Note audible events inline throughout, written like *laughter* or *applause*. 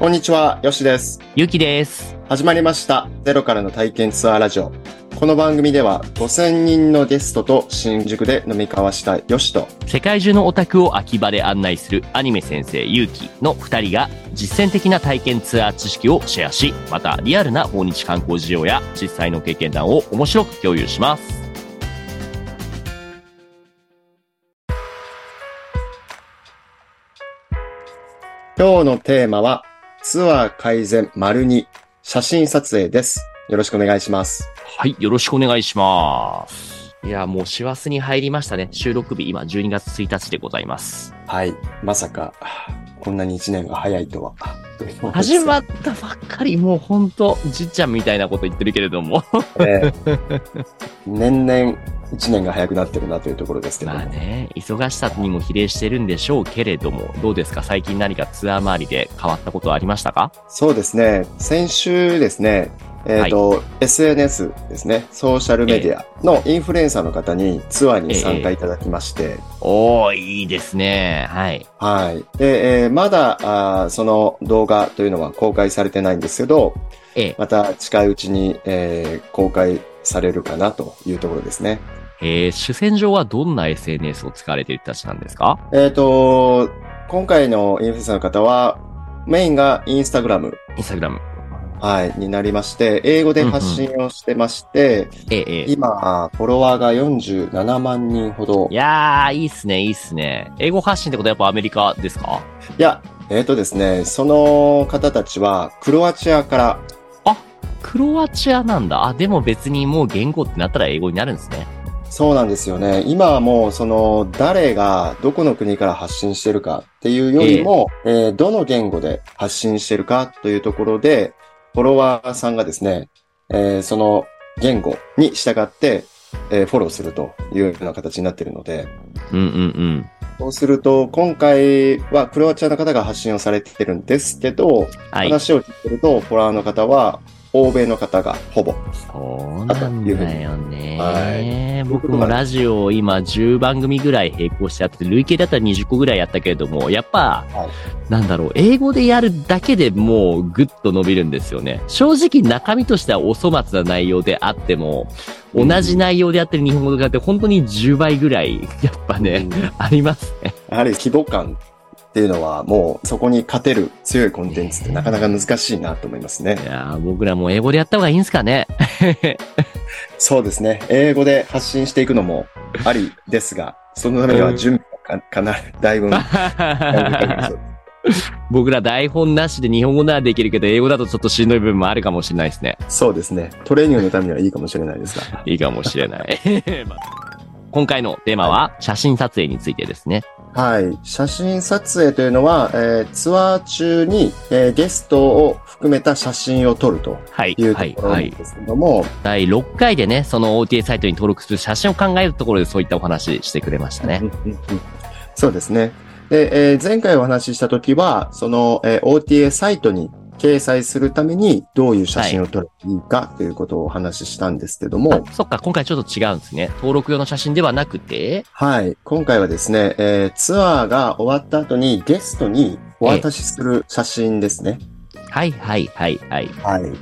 こんにちは、よしです。ゆきです。始まりました。ゼロからの体験ツアーラジオ。この番組では5000人のゲストと新宿で飲み交わしたよしと、世界中のオタクを秋葉で案内するアニメ先生ゆうきの二人が実践的な体験ツアー知識をシェアし、またリアルな訪日観光事情や実際の経験談を面白く共有します。今日のテーマはツアー改善丸2写真撮影です。よろしくお願いします。はい、よろしくお願いします。いや、もう師走に入りましたね。収録日今12月1日でございます。はい。まさか、こんなに1年が早いとは。始まったばっかり、もうほんと、じっちゃんみたいなこと言ってるけれども。ええ年々1年が早くなってるなというところですけども。まあね、忙しさにも比例してるんでしょうけれども、どうですか？最近何かツアー周りで変わったことはありましたか？そうですね。先週ですね、えっ、と、SNS ですね、ソーシャルメディアのインフルエンサーの方にツアーに参加いただきまして、おー、いいですね。はい。はい。で、えーまだあーその動画というのは公開されてないんですけど、ええ。また近いうちに、えー公開されるかなというところですね。えー、主戦場はどんな SNS を使われている人たちなんですか？えっ、と、今回のインフルエンサーの方は、メインがインスタグラム、インスタグラム。はい、になりまして、英語で発信をしてまして、ええ、ええ。今、フォロワーが47万人ほど。いやー、いいっすね、いいっすね。英語発信ってことはやっぱアメリカですか？いや、えっ、とですね、その方たちは、クロアチアから、クロアチアなんだ。あ、でも別にもう言語ってなったら英語になるんですね。そうなんですよね。今はもう、その、誰がどこの国から発信してるかっていうよりも、えーどの言語で発信してるかというところで、フォロワーさんがですね、えーその言語に従って、えーフォローするというような形になっているので、うんうんうん。そうすると、今回はクロアチアの方が発信をされてるんですけど、はい。話を聞いてると、フォロワーの方は、欧米の方がほぼ。そうなんだよね、は僕もラジオを今10番組ぐらい並行してやってて、累計だったら20個ぐらいやったけれども、やっぱ、はいなんだろう、英語でやるだけでもうぐっと伸びるんですよね。正直中身としてはお粗末な内容であっても、同じ内容でやってる日本語とかって本当に10倍ぐらい、やっぱね、*laughs* ありますね。やはり規模感っていうのはもうそこに勝てる強いコンテンツってなかなか難しいなと思いますねい。やー僕らも英語でやった方がいいんすかね。*laughs* そうですね。英語で発信していくのもありですが、そのためには準備がかかなりだいぶ、*laughs* 僕ら台本なしで日本語ならできるけど、英語だとちょっとしんどい部分もあるかもしれないですね。そうですね。トレーニングのためにはいいかもしれないですが。いいかもしれない。*laughs* まあ今回のテーマは写真撮影についてですね。はい。写真撮影というのは、えーツアー中に、えーゲストを含めた写真を撮るとはい。いうはい。ところはい。なんですけども、第6回でね、その OTA サイトに登録する写真を考えるところでそういったお話してくれましたねそうですね。で、えー前回お話ししたときは、その、えー OTA サイトに掲載するためにどういう写真を撮ればいいかということをお話ししたんですけども、あそっか、今回ちょっと違うんですね。登録用の写真ではなくて、はい。今回はですね、えーツアーが終わった後にゲストにお渡しする写真ですね。はいはいはいはい。はい。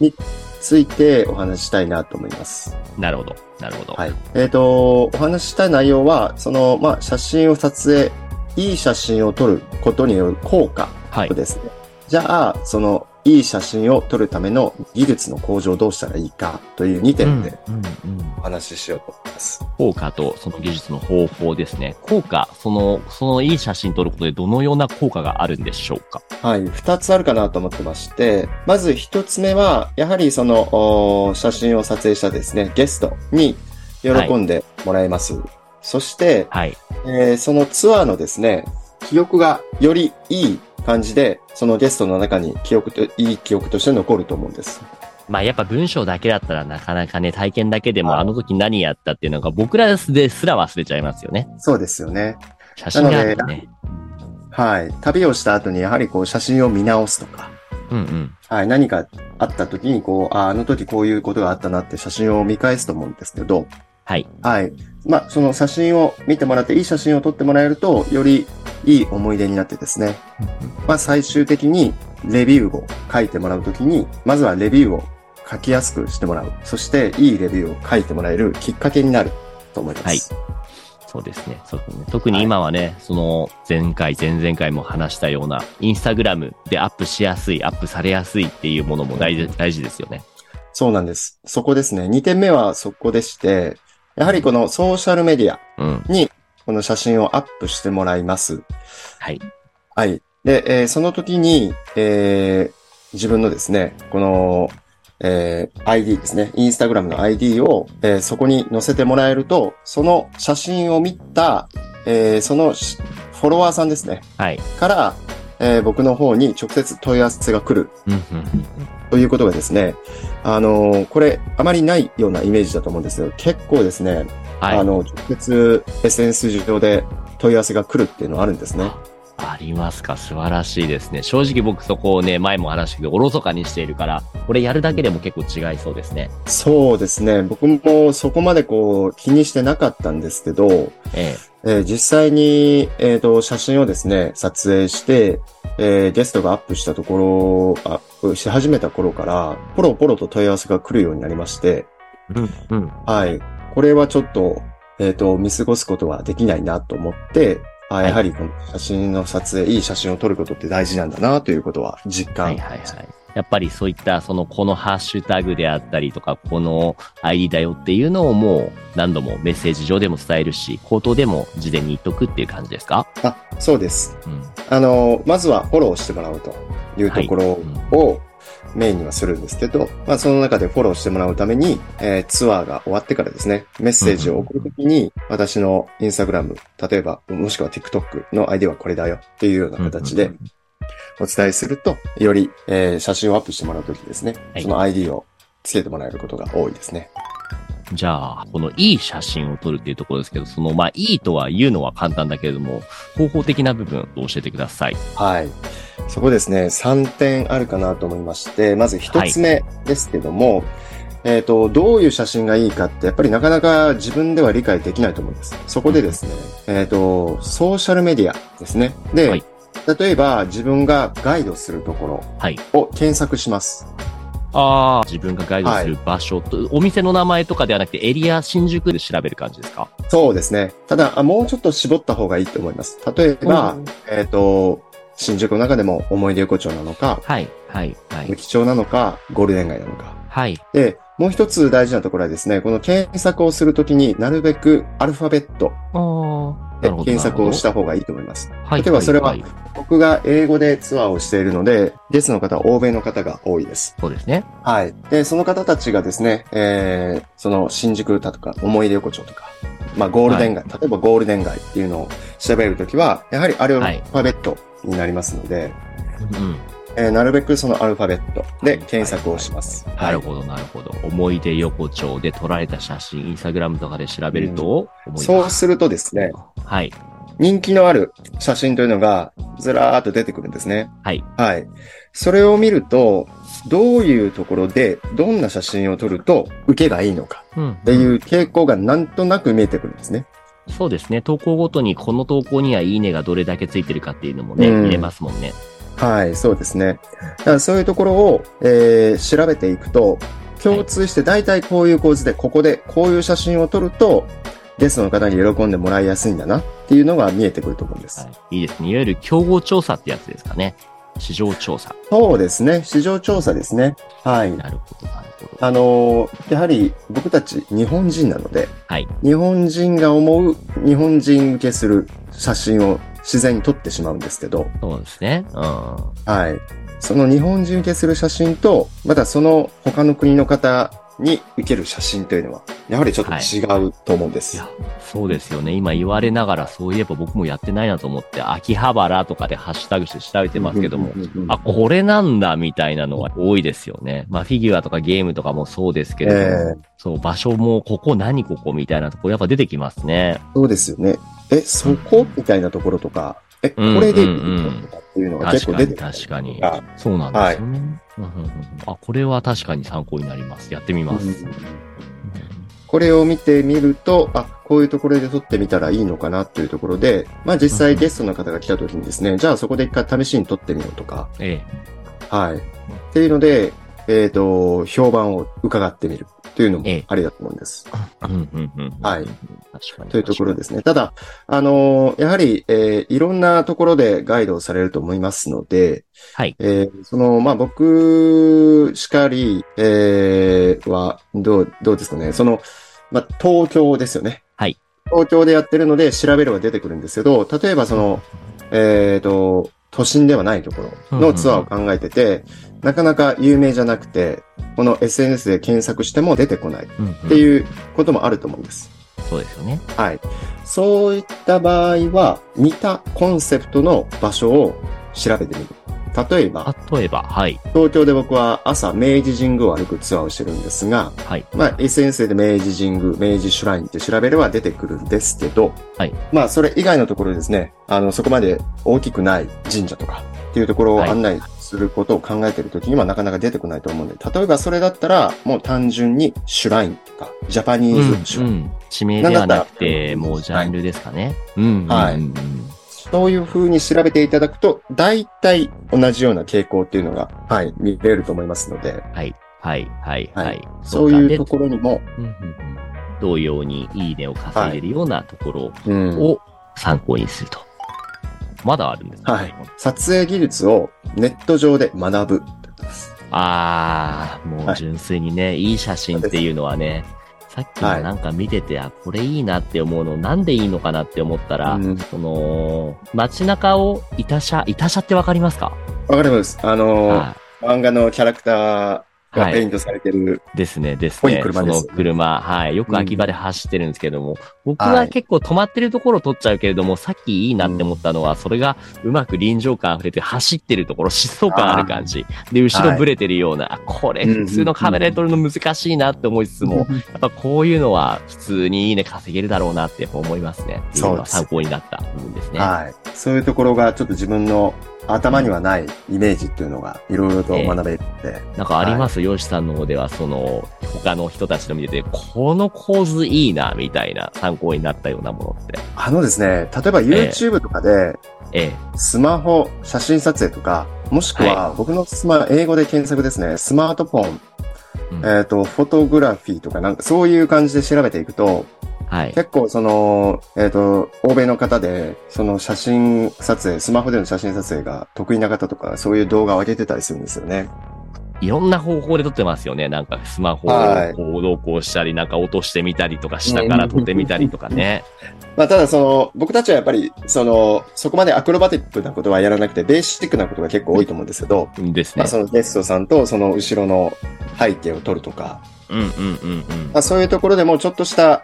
についてお話ししたいなと思います。なるほど。なるほど。はい。えっ、と、お話ししたい内容は、その、まあ、写真を撮影、いい写真を撮ることによる効果。ですね。じゃあ、その、いい写真を撮るための技術の向上をどうしたらいいかという2点でうんうんうんお話ししようと思います。効果とその技術の方法ですね。効果、その、そのいい写真撮ることでどのような効果があるんでしょうか？はい。二つあるかなと思ってまして、まず一つ目は、やはりその、お写真を撮影したですね、ゲストに喜んでもらえます。そして、はい。えーそのツアーのですね、記憶がよりいい感じで、そのゲストの中に記憶と、いい記憶として残ると思うんです。まあやっぱ文章だけだったらなかなかね、体験だけでもはいあの時何やったっていうのが僕らですら忘れちゃいますよね。そうですよね。写真があるとね。はい。旅をした後にやはりこう写真を見直すとか、うんうん。はい。何かあった時にこう、ああの時こういうことがあったなって写真を見返すと思うんですけど、はい。はい。まあ、その写真を見てもらって、いい写真を撮ってもらえると、よりいい思い出になってですね。まあ、最終的に、レビューを書いてもらうときに、まずはレビューを書きやすくしてもらう。そして、いいレビューを書いてもらえるきっかけになると思います。はいそうですね。そうですね。特に今はね、その前回、前々回も話したような、インスタグラムでアップしやすい、アップされやすいっていうものも大事、大事ですよね。そうなんです。そこですね。2点目はそこでして、やはりこのソーシャルメディアうん。にこの写真をアップしてもらいます。はい。はい。で、えーその時に、えー自分のですね、この、えー ID ですね、インスタグラムの ID を、えーそこに載せてもらえると、その写真を見た、えーそのしフォロワーさんですね、はい。から、えー僕の方に直接問い合わせが来るということがですね、あのーこれ、あまりないようなイメージだと思うんですけど、結構ですね、はい。あの、直接 SNS 上で問い合わせが来るっていうのはあるんですね。ありますか？素晴らしいですね。正直僕そこをね、前も話したけど、おろそかにしているから、これやるだけでも結構違いそうですね。そうですね。僕もそこまでこう気にしてなかったんですけど、ええー実際に、えっ、と、写真をですね、撮影して、えーゲストがアップしたところ、アップし始めた頃から、ポロポロと問い合わせが来るようになりまして、えうん、うん。はい。これはちょっと、えっ、と、見過ごすことはできないなと思って、あはいやはりこの写真の撮影、いい写真を撮ることって大事なんだなということは実感。はいはいはい。やっぱりそういった、その、このハッシュタグであったりとか、この ID だよっていうのをもう何度もメッセージ上でも伝えるし、口頭でも事前に言っとくっていう感じですか？あ、そうです。うん。あの、まずはフォローしてもらうというところうんをメインにはするんですけど、まあその中でフォローしてもらうために、えーツアーが終わってからですね、メッセージを送るときに、私のインスタグラム、例えば、もしくは TikTok の ID はこれだよっていうような形でお伝えすると、より、えー写真をアップしてもらうときですね、はいその ID をつけてもらえることが多いですね。じゃあ、このいい写真を撮るっていうところですけど、その、まあ、いいとは言うのは簡単だけれども、方法的な部分を教えてください。はい。そこですね、3点あるかなと思いまして、まず1つ目ですけども、えっ、と、どういう写真がいいかって、やっぱりなかなか自分では理解できないと思うんです。そこでですね、えっ、と、ソーシャルメディアですね。で、はい例えば自分がガイドするところはい。を検索します。ああ、自分がガイドする場所と、お店の名前とかではなくて、エリア新宿で調べる感じですか？そうですね。ただ、あもうちょっと絞った方がいいと思います。例えば、えっ、と、新宿の中でも思い出横丁なのか、はい、はい、はい無。期町なのか、ゴールデン街なのか。はい。で、もう一つ大事なところはですね、この検索をするときになるべくアルファベットああ、で検索をした方がいいと思います。はい。例えばそれはいい僕が英語でツアーをしているので、ゲストの方は欧米の方が多いです。そうですね。はい。で、その方たちがですね、えー、その新宿だとか、思い出横丁とか、まあゴールデン街、例えばゴールデン街っていうのを調べるときは、やはりアルフはいァベットになりますので、うん。えーなるべくそのアルファベットで検索をします。なるほど、なるほど。思い出横丁で撮られた写真、インスタグラムとかで調べると、思い出そうするとですね、はい。人気のある写真というのがずらーっと出てくるんですね。はい。はい。それを見ると、どういうところでどんな写真を撮ると受けがいいのかうん。っっていう傾向がなんとなく見えてくるんですね。そうですね。投稿ごとにこの投稿にはいいねがどれだけついてるかっていうのもね、うん見れますもんね。はい、そうですね。だからそういうところを、えー調べていくと、共通して大体こういう構図で、ここでこういう写真を撮ると、ゲストの方に喜んでもらいやすいんだなっていうのが見えてくると思うんです。はい。いいですね。いわゆる競合調査ってやつですかね。市場調査。そうですね。市場調査ですね。はい。なるほど、なるほど。あのーやはり僕たち日本人なので、はい。日本人が思う日本人受けする写真を自然に撮ってしまうんですけど、そうですね。うん。はい。その日本人受けする写真と、またその他の国の方に受ける写真というのは、やはりちょっと違うと思うんです。いや、そうですよね。今言われながら、そういえば僕もやってないなと思って、秋葉原とかでハッシュタグして調べてますけどもあ、これなんだ、みたいなのは多いですよね。まあ、フィギュアとかゲームとかもそうですけれども、ええそう、場所も、ここ何ここみたいなところやっぱ出てきますね。そうですよね。え、そこ？みたいなところとか、え、こうんれでいいのとかっていうのが結構出てくる確かにあ。そうなんですよね。うんうんうんあ、これは確かに参考になります。やってみます。うん。これを見てみると、あ、こういうところで撮ってみたらいいのかなというところで、まあ実際ゲストの方が来た時にですね、じゃあそこで一回試しに撮ってみようとか、えはい。っていうので、えっ、と、評判を伺ってみるというのもええありだと思うんです。はい。というところですね。ただ、あのーやはり、えーいろんなところでガイドをされると思いますので、はい。えーその、まあ、僕しかり、えーは、どう、どうですかね。その、まあ、東京ですよね。はい。東京でやってるので調べれば出てくるんですけど、例えばその、えっ、と、都心ではないところのツアーを考えてて、なかなか有名じゃなくて、この SNS で検索しても出てこないっていうこともあると思うんです。そうですよね。はい。そういった場合は、似たコンセプトの場所を調べてみる。例えば、例えば、はい。東京で僕は朝明治神宮を歩くツアーをしてるんですが、はい。まあ SNS で明治神宮、明治シュラインって調べれば出てくるんですけど、はい。まあそれ以外のところですね、あの、そこまで大きくない神社とかっていうところをはい案内することを考えているときにはなかなか出てこないと思うんで、例えばそれだったらもう単純にシュラインとか、ジャパニーズシュライン、うん。地名ではなくて、もうジャンルですかね。うん。はいうんうんそういう風に調べていただくと、大体同じような傾向っていうのが、はい、見れると思いますので、はい。はい。はい。はいはい。そういうかところにも、でうんうんうん同様にいいねを稼いでるようなところうんを参考にすると。まだあるんですね。はい撮影技術をネット上で学ぶ。ああ、もうはい純粋にね、いい写真っていうのはね、さっきもなんか見てて、あ、これいいなって思うの、なんでいいのかなって思ったら、うんその、街中をいた車、いた車ってわかりますか？わかります。あのーは漫画のキャラクターい。はい。がペイントされてる。ですね、ですね。その車、はい。よく秋葉で走ってるんですけども、僕ははい結構止まってるところを撮っちゃうけれども、さっきいいなって思ったのは、それがうまく臨場感溢れて走ってるところ、疾走感ある感じ。で、後ろブレてるような、あこれ普通のカメラで撮るの難しいなって思いつつも、やっぱこういうのは普通にいいね稼げるだろうなって思いますね。っていうの参考になった部分ですね。はい。そういうところがちょっと自分の頭にはないイメージっていうのがいろいろと学べるので、なんかあります、ヨシさんの方では、その、他の人たちの見てて、この構図いいな、みたいな参考になったようなものって。あのですね、例えば YouTube とかでええ。スマホ写真撮影とか、もしくは僕のスマ、英語で検索ですね、スマートフォン、うん。えっ、と、フォトグラフィーとかなんかそういう感じで調べていくと、はい。結構その、えっ、と、欧米の方で、その写真撮影、スマホでの写真撮影が得意な方とか、そういう動画を上げてたりするんですよね。いろんな方法で撮ってますよね。なんかスマホをはいこう同行したり、なんか落としてみたりとか、下から撮ってみたりとかね。*laughs* まあ、ただその、僕たちはやっぱり、その、そこまでアクロバティックなことはやらなくて、ベーシックなことが結構多いと思うんですけど、ですねまあ、。そのゲストさんとその後ろの背景を撮るとか、うんうんうんうんま。あ、そういうところでもちょっとした、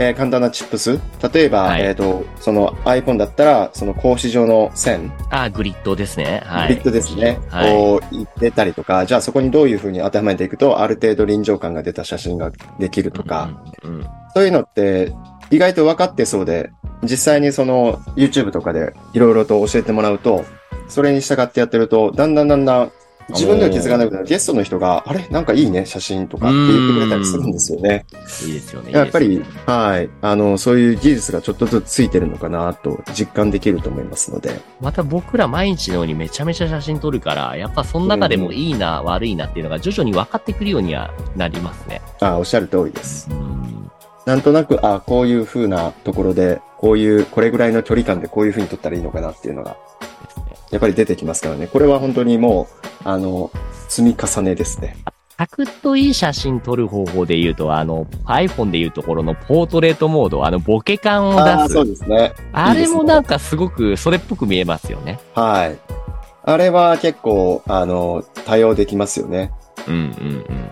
えー簡単なチップス。例えば、はいえっ、と、その iPhone だったら、その格子状の線、あ、グリッドですね。はい。グリッドですね。はい。こう、入れたりとか、じゃあそこにどういうふうに当てはめていくと、ある程度臨場感が出た写真ができるとか、うんうんうんそういうのって意外と分かってそうで、実際にその YouTube とかでいろいろと教えてもらうと、それに従ってやってると、だんだんだんだん自分では気づかなくなる。ゲストの人が、あれ？なんかいいね、写真とかって言ってくれたりするんですよね。いいですよね。やっぱりね、はい。あの、そういう技術がちょっとずつついてるのかなと実感できると思いますので。また僕ら毎日のようにめちゃめちゃ写真撮るから、やっぱその中でもいいな、悪いなっていうのが徐々に分かってくるようにはなりますね。あおっしゃる通りです。うん。なんとなく、あこういう風なところで、こういう、これぐらいの距離感でこういう風に撮ったらいいのかなっていうのが。やっぱり出てきますからね。これは本当にもう、あの、積み重ねですね。サクッといい写真撮る方法で言うと、あの、iPhone で言うところのポートレートモード、あの、ボケ感をああ、出す。そうですね。あれもなんかすごくそれっぽく見えますよね。はい。あれは結構、あの、対応できますよね。うんうんうん。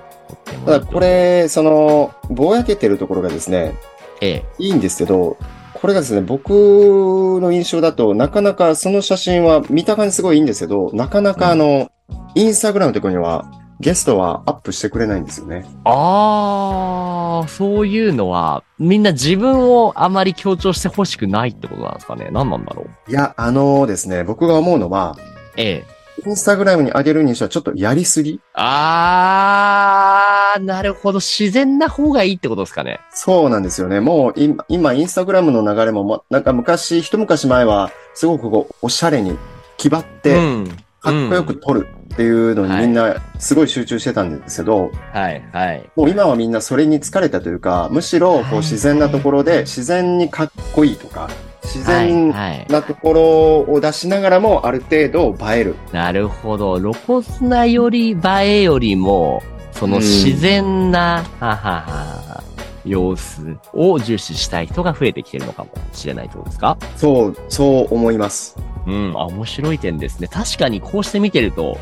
ただこ、れ、その、ぼやけてるところがですね、ええ。いいんですけど、これがですね、僕の印象だと、なかなかその写真は見た感じすごいいいんですけど、なかなかあの、インスタグラムのところには、ゲストはアップしてくれないんですよね。あー、そういうのは、みんな自分をあまり強調してほしくないってことなんですかね。何なんだろう。いや、あのですね、僕が思うのは、ええ。インスタグラムに上げるにしてはちょっとやりすぎ？あー、なるほど。自然な方がいいってことですかね。そうなんですよね。もう今、今インスタグラムの流れも、ま、なんか昔、一昔前は、すごくこう、おしゃれに、気張って、うん。かっこよく撮るっていうのにみんなすごい集中してたんですけど、はい、はい。もう今はみんなそれに疲れたというか、むしろこうはい自然なところで自然にかっこいいとか、自然はい、はい。なところを出しながらもある程度映える。なるほど。露骨なより映えよりも、そのうん自然な、ははは様子を重視したい人が増えてきてるのかもしれないってことですか？そう、そう思います。うん、あ、面白い点ですね。確かにこうして見てると、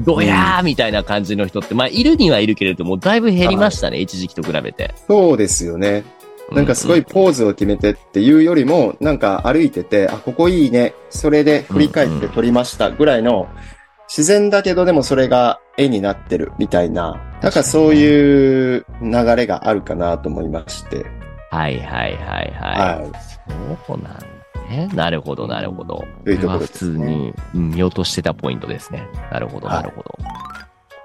ドヤーみたいな感じの人って、まあ、いるにはいるけれども、だいぶ減りましたね、一時期と比べて。そうですよね。なんかすごいポーズを決めてっていうよりも、なんか歩いてて、あ、ここいいね。それで振り返って撮りましたぐらいの、自然だけどでもそれが絵になってるみたいな、なんかそういう流れがあるかなと思いまして。はいはいはいはい。はい。そうなんだね。なるほどなるほど。というところこれは普通にうん見落としてたポイントですね。なるほどはいなるほど。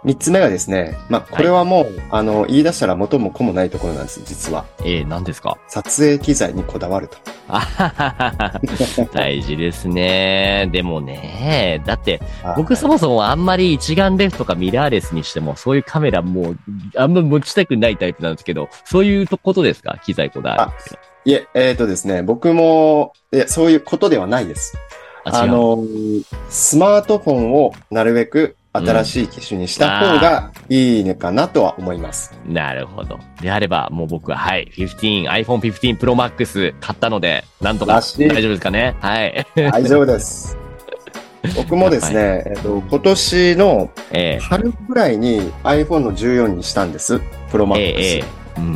三つ目がですね、まあ、これはもう、あの、言い出したら元も子もないところなんです、実は。えー、何ですか？撮影機材にこだわると。あははは *laughs* 大事ですね。でもね、だって、僕そもそもあんまり一眼レフとかミラーレスにしても、そういうカメラもう、あんま持ちたくないタイプなんですけど、そういうことですか？機材こだわるっていえ、えっ、とですね、僕も、いや、そういうことではないです。あ違う、の、スマートフォンをなるべく新しい機種にした方がいいのかなとは思います。なるほど。であれば、もう僕は、はい、15、iPhone 15 Pro Max 買ったので、なんとか大丈夫ですかね？はい。大丈夫です。*laughs* 僕もですね、えっと、今年のえ春ぐらいに iPhone の14にしたんです。プロマええックス。えええうんう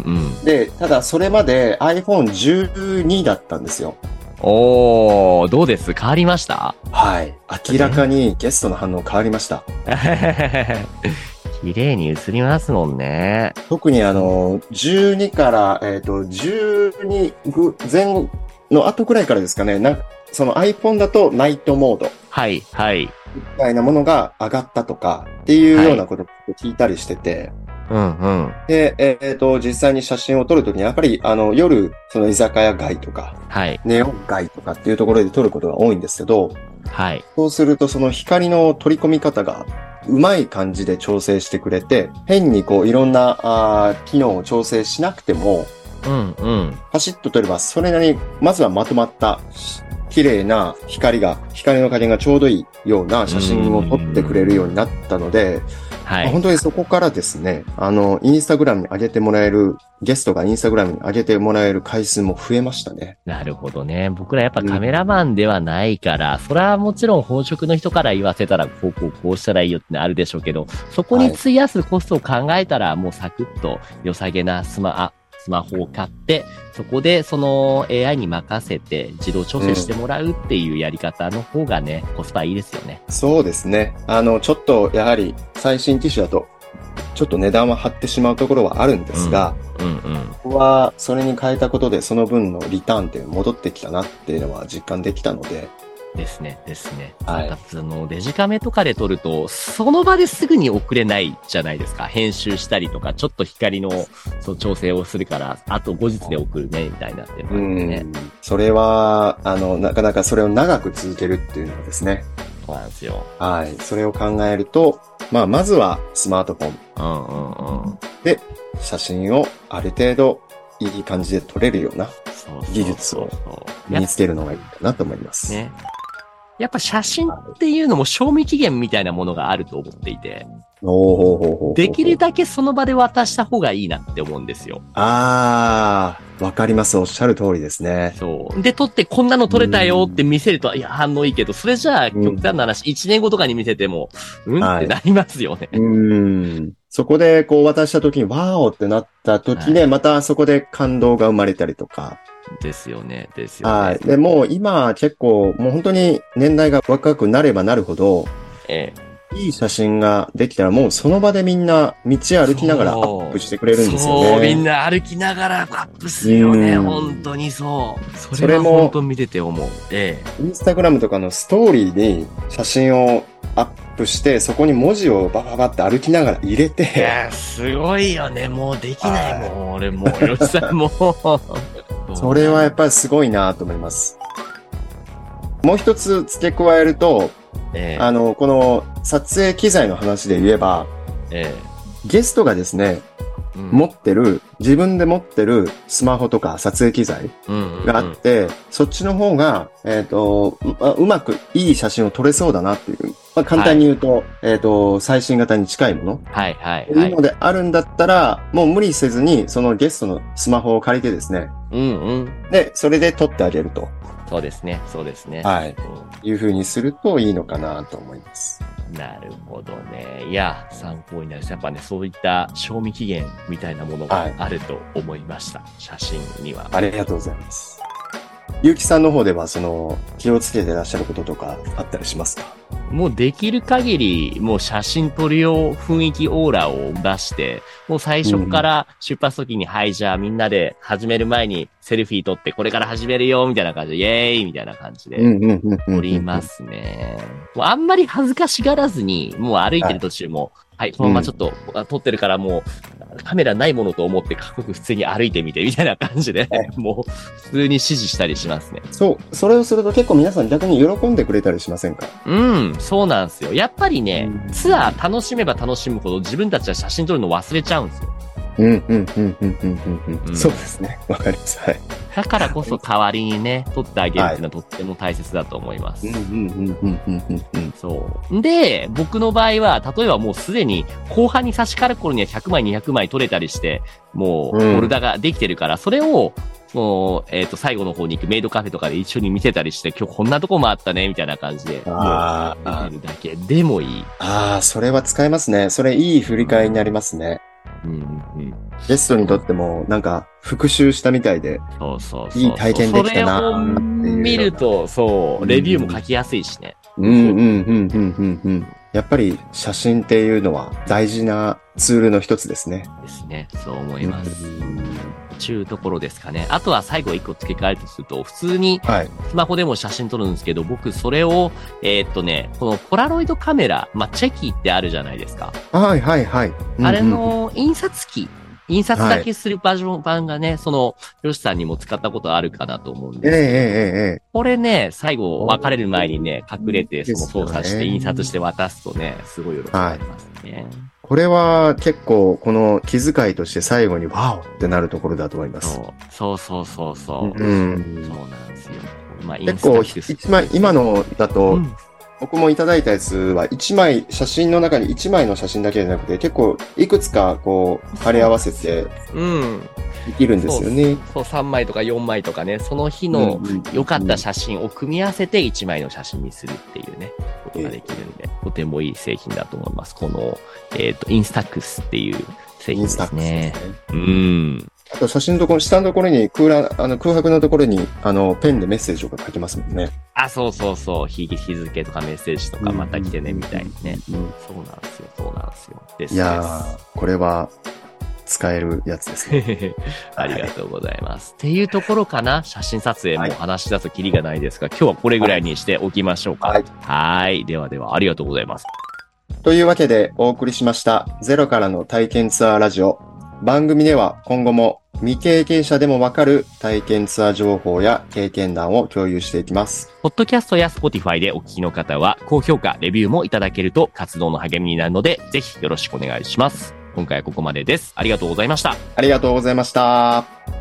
ん。で、ただそれまで iPhone12 だったんですよ。おー、どうです？変わりました？はい。明らかにゲストの反応変わりました。*laughs* 綺麗に映りますもんね。特にあの、12から、えっ、と、12ぐ前後の後くらいからですかね、なんか、その iPhone だとナイトモードはい、はい。みたいなものが上がったとかっていうようなことを聞いたりしてて、うんうん。で、えっ、と、実際に写真を撮るときに、やっぱりあの、夜、その居酒屋街とか、はい、ネオン街とかっていうところで撮ることが多いんですけど、はい。そうするとその光の取り込み方がうまい感じで調整してくれて、変にこういろんなあー機能を調整しなくても、うんうん。パシッと撮ればそれなりに、まずはまとまった、し綺麗な光が、光の加減がちょうどいいような写真を撮ってくれるようになったので、はい。本当にそこからですね、あの、インスタグラムに上げてもらえる、ゲストがインスタグラムに上げてもらえる回数も増えましたね。なるほどね。僕らやっぱカメラマンではないから、それはもちろん本職の人から言わせたら、こうこうこうしたらいいよってのあるでしょうけど、そこに費やすコストを考えたら、もうサクッと良さげなスマ、あスマホを買って、そこでその AI に任せて自動調整してもらうっていうやり方の方がね、コスパいいですよね。そうですね。あの、ちょっと、やはり、最新機種だと、ちょっと値段は張ってしまうところはあるんですが、うんうん。ここは、それに変えたことで、その分のリターンって戻ってきたなっていうのは実感できたので、ですね、ですね。はいなんかそのデジカメとかで撮ると、その場ですぐに送れないじゃないですか。編集したりとか、ちょっと光のその調整をするから、あと後日で送るね、みたいなっていうのね。ん。それは、あの、なかなかそれを長く続けるっていうのはですね、そうなんですよ。はい。それを考えると、まあ、まずはスマートフォン、うんうんうん。写真をある程度いい感じで撮れるようなそうそう技術をそう身につけるのがいいかなと思います。ね。やっぱ写真っていうのも賞味期限みたいなものがあると思っていて、できるだけその場で渡した方がいいなって思うんですよ。あー、わかります。おっしゃる通りですね。そう。で、撮ってこんなの撮れたよって見せると、いや、反応いいけど、それじゃあ、うん極端な話、1年後とかに見せても、うん？はいってなりますよね。うん。そこでこう渡した時にワーオってなった時で、はまたそこで感動が生まれたりとか。ですよね、ですよね。はい。で、もう今結構もう本当に年代が若くなればなるほど、えいい写真ができたらもうその場でみんな道歩きながらアップしてくれえるんですよそう、みんね。な歩きながらアップするよね、うん本当にそう。そそれも本当見てて思う。えインスタグラムとかのストーリーに写真をアップして、そこに文字をバババって歩きながら入れえ。いて、や、すごいよね、もうできないもん、俺もう、よしさんもう。それはやっぱりすごいなと思います。もう一つ付け加えると、ええ。あの、この撮影機材の話で言えば、えゲストがですね、えうん持ってる、自分で持ってるスマホとか撮影機材うんうんうんがあって、そっちの方が、えっ、とうまうまくいい写真を撮れそうだなっていう。まあ、簡単に言うと、えっ、と、最新型に近いもの。はいはいとはいいうの。であるんだったら、もう無理せずに、そのゲストのスマホを借りてですね、うんうん。で、それで撮ってあげると、そうですね、そうですね。はいうんいう風にするといいのかなと思います。なるほどね。いや、参考になるし、やっぱね、そういった賞味期限みたいなものがあると思いました。写真には。ありがとうございます。ゆうきさんの方では、その、気をつけてらっしゃることとかあったりしますか？もうできる限り、もう写真撮るよう雰囲気オーラを出して、もう最初から出発時に、はい、じゃあみんなで始める前にセルフィー撮って、これから始めるよ、みたいな感じで、イエーイみたいな感じで。うんうんうんうん。撮りますね。もうあんまり恥ずかしがらずに、もう歩いてる途中も、はい、このままちょっと、あ撮ってるからもう、カメラないものと思って、かっこよく普通に歩いてみて、みたいな感じで、もう、普通に指示したりしますね。そう、それをすると結構皆さん逆に喜んでくれたりしませんか？うん、そうなんですよ。やっぱりねうん、ツアー楽しめば楽しむほど自分たちは写真撮るの忘れちゃうんですよ。うんうんうんうんうんうんそうですね。わかります。はい。だからこそ代わりにね、撮ってあげるっていうのはとっても大切だと思います。うんうんうんうんうんうんうん。そう。で、僕の場合は、例えばもうすでに後半に差し掛かる頃には100枚、200枚取れたりして、もう、うんフォルダができてるから、それを、もう、えっ、と、最後の方に行くメイドカフェとかで一緒に見せたりして、今日こんなとこもあったね、みたいな感じで、あー見てるだけでもいい。ああ、それは使えますね。それいい振り返りになりますね。うんうん。ゲストにとっても、なんか、復習したみたいで。そうそうそう。いい体験できたなそれを見ると、そう、レビューも書きやすいしね。うんうんうんうんうんうん。やっぱり写真っていうのは大事なツールの一つですね。ですね。そう思います。うんちゅうところですかね。あとは最後一個付け替えるとすると、普通にはい。スマホでも写真撮るんですけど、僕それを、えーっとね、このポラロイドカメラ、まあ、チェキってあるじゃないですか。はいはいはい。あれうんうん、の印刷機、印刷だけするバージョン版がね、その、ヨシさんにも使ったことあるかなと思うんええですけど、ええええ。これね、最後別れる前にね、隠れてその操作して印刷して渡すとね、すごい喜ばれますね。これは結構この気遣いとして最後にワオってなるところだと思います。そうそうそうそうそう。うんそうなんですよ。まあ、結構一枚、今のだと、うん僕もいただいたやつは一枚、写真の中に一枚の写真だけじゃなくて結構いくつかこう貼り合わせてうん。できるんですよね。そう、3枚とか4枚とかね、その日うんのうん良かった写真を組み合わせて1枚の写真にするっていうね、ことができるんで、とてもいい製品だと思います。この、えっ、と、インスタックスっていう製品でインスタックスですねす。ね。うん。あと写真のところ、下のところに空欄、あの空白のところに、あの、ペンでメッセージとか書きますもんね。あ、そうそうそう。日日付とかメッセージとかまた来てね、みたいにね。うんそうなんですよ、そうなんですよ。ですいやー、これは使えるやつですね。*laughs* ありがとうございます。っていうところかな写真撮影も話し出すきりがないですが、今日はこれぐらいにしておきましょうか。はい。はい。ではでは、ありがとうございます。というわけでお送りしましたゼロからの体験ツアーラジオ。番組では今後も未経験者でもわかる体験ツアー情報や経験談を共有していきます。ポッドキャストや Spotify でお聞きの方は、高評価、レビューもいただけると活動の励みになるので、ぜひよろしくお願いします。今回はここまでです。ありがとうございました。ありがとうございました。